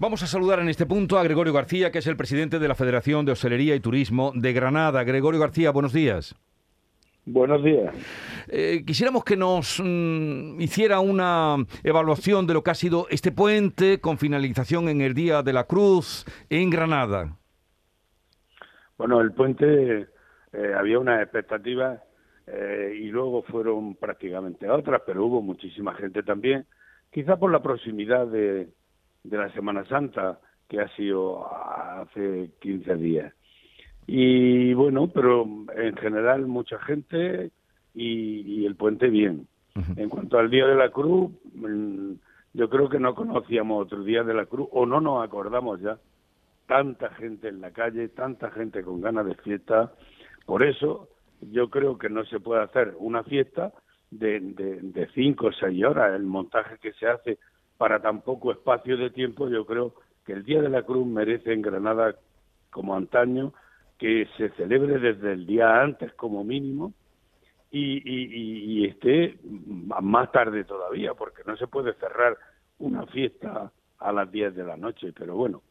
Vamos a saludar en este punto a Gregorio García, que es el presidente de la Federación de Hostelería y Turismo de Granada. Gregorio García, buenos días. Buenos días. Eh, quisiéramos que nos mm, hiciera una evaluación de lo que ha sido este puente con finalización en el Día de la Cruz en Granada. Bueno, el puente eh, había una expectativa eh, y luego fueron prácticamente otras, pero hubo muchísima gente también, quizá por la proximidad de, de la Semana Santa, que ha sido hace 15 días. Y bueno, pero en general mucha gente y, el puente bien. En cuanto al Día de la Cruz, mm, yo creo que no conocíamos otro Día de la Cruz o no nos acordamos ya. Tanta gente en la calle, tanta gente con ganas de fiesta. Por eso yo creo que no se puede hacer una fiesta de, de, de cinco o seis horas. El montaje que se hace para tan poco espacio de tiempo, yo creo que el Día de la Cruz merece en Granada, como antaño, que se celebre desde el día antes como mínimo y, y, esté más tarde todavía, porque no se puede cerrar una fiesta a las 10 de la noche, pero bueno,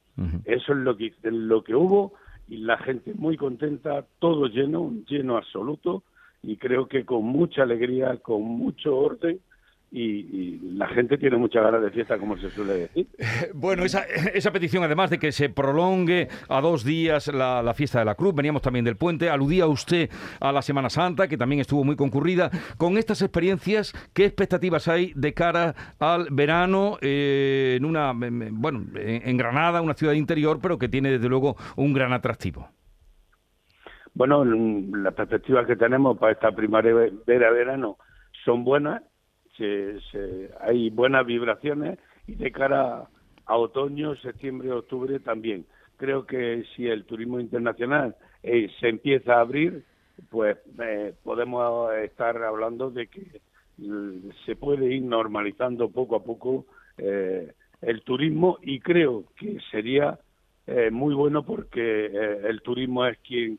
eso es lo que, lo que hubo y la gente muy contenta, todo lleno, lleno absoluto y creo que con mucha alegría, con mucho orden y, la gente tiene mucha ganas de fiesta, como se suele decir. Bueno, esa, esa petición, además de que se prolongue a dos días la, fiesta de la Cruz, veníamos también del puente, aludía usted a la Semana Santa, que también estuvo muy concurrida. Con estas experiencias, ¿qué expectativas hay de cara al verano eh, en una, bueno, en Granada, una ciudad interior, pero que tiene desde luego un gran atractivo? Bueno, las perspectivas que tenemos para esta primavera-verano son buenas se, hay buenas vibraciones y de cara a otoño, septiembre, octubre también. Creo que si el turismo internacional eh, se empieza a abrir, pues eh, podemos estar hablando de que se puede ir normalizando poco a poco eh, el turismo y creo que sería muy bueno porque el turismo es quien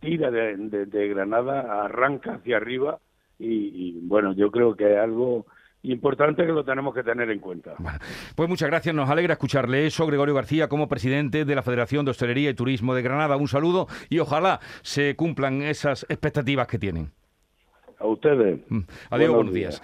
tira de Granada, arranca hacia arriba y, bueno, yo creo que es algo importante que lo tenemos que tener en cuenta. pues muchas gracias, nos alegra escucharle eso, Gregorio García, como presidente de la Federación de Hostelería y Turismo de Granada. Un saludo y ojalá se cumplan esas expectativas que tienen. A ustedes. Mm. Adiós, buenos, días.